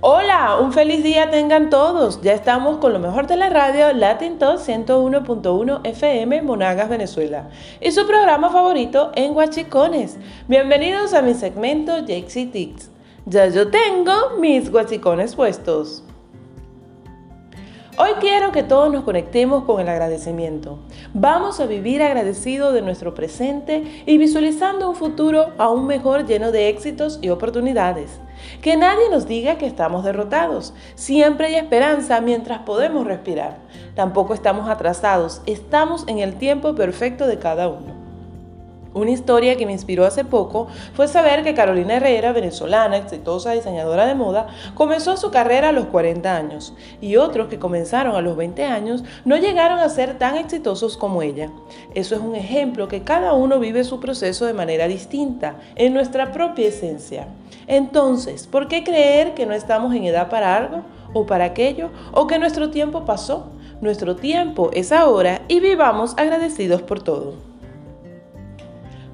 Hola, un feliz día tengan todos. Ya estamos con lo mejor de la radio Latin Talk 101.1 FM Monagas, Venezuela. Y su programa favorito en Guachicones. Bienvenidos a mi segmento Jakesy Tics. Ya yo tengo mis guachicones puestos. Hoy quiero que todos nos conectemos con el agradecimiento. Vamos a vivir agradecidos de nuestro presente y visualizando un futuro aún mejor lleno de éxitos y oportunidades. Que nadie nos diga que estamos derrotados. Siempre hay esperanza mientras podemos respirar. Tampoco estamos atrasados. Estamos en el tiempo perfecto de cada uno. Una historia que me inspiró hace poco fue saber que Carolina Herrera, venezolana, exitosa diseñadora de moda, comenzó su carrera a los 40 años y otros que comenzaron a los 20 años no llegaron a ser tan exitosos como ella. Eso es un ejemplo que cada uno vive su proceso de manera distinta, en nuestra propia esencia. Entonces, ¿por qué creer que no estamos en edad para algo o para aquello o que nuestro tiempo pasó? Nuestro tiempo es ahora y vivamos agradecidos por todo.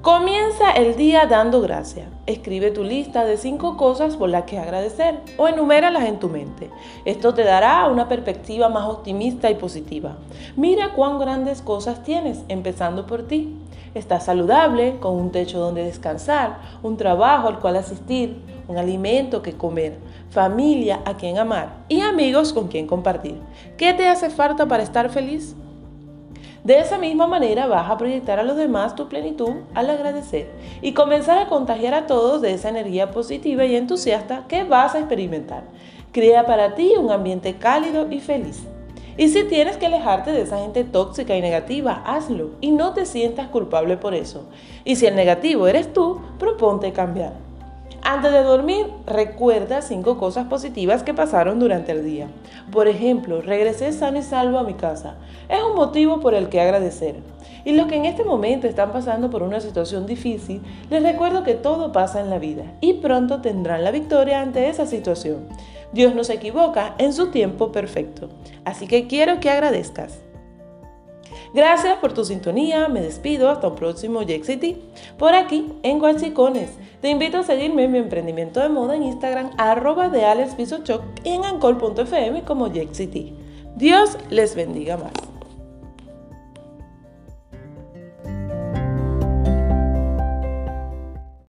Comienza el día dando gracias. Escribe tu lista de cinco cosas por las que agradecer o enuméralas en tu mente. Esto te dará una perspectiva más optimista y positiva. Mira cuán grandes cosas tienes, empezando por ti. Estás saludable, con un techo donde descansar, un trabajo al cual asistir, un alimento que comer, familia a quien amar y amigos con quien compartir. ¿Qué te hace falta para estar feliz? De esa misma manera vas a proyectar a los demás tu plenitud al agradecer y comenzar a contagiar a todos de esa energía positiva y entusiasta que vas a experimentar. Crea para ti un ambiente cálido y feliz. Y si tienes que alejarte de esa gente tóxica y negativa, hazlo y no te sientas culpable por eso. Y si el negativo eres tú, proponte cambiar. Antes de dormir, recuerda cinco cosas positivas que pasaron durante el día. Por ejemplo, regresé sano y salvo a mi casa. Es un motivo por el que agradecer. Y los que en este momento están pasando por una situación difícil, les recuerdo que todo pasa en la vida y pronto tendrán la victoria ante esa situación. Dios no se equivoca en su tiempo perfecto. Así que quiero que agradezcas. Gracias por tu sintonía, me despido hasta un próximo Jack City por aquí en Guachicones. Te invito a seguirme en mi emprendimiento de moda en Instagram arroba de Alex y en ancol.fm como Jack City. Dios les bendiga más.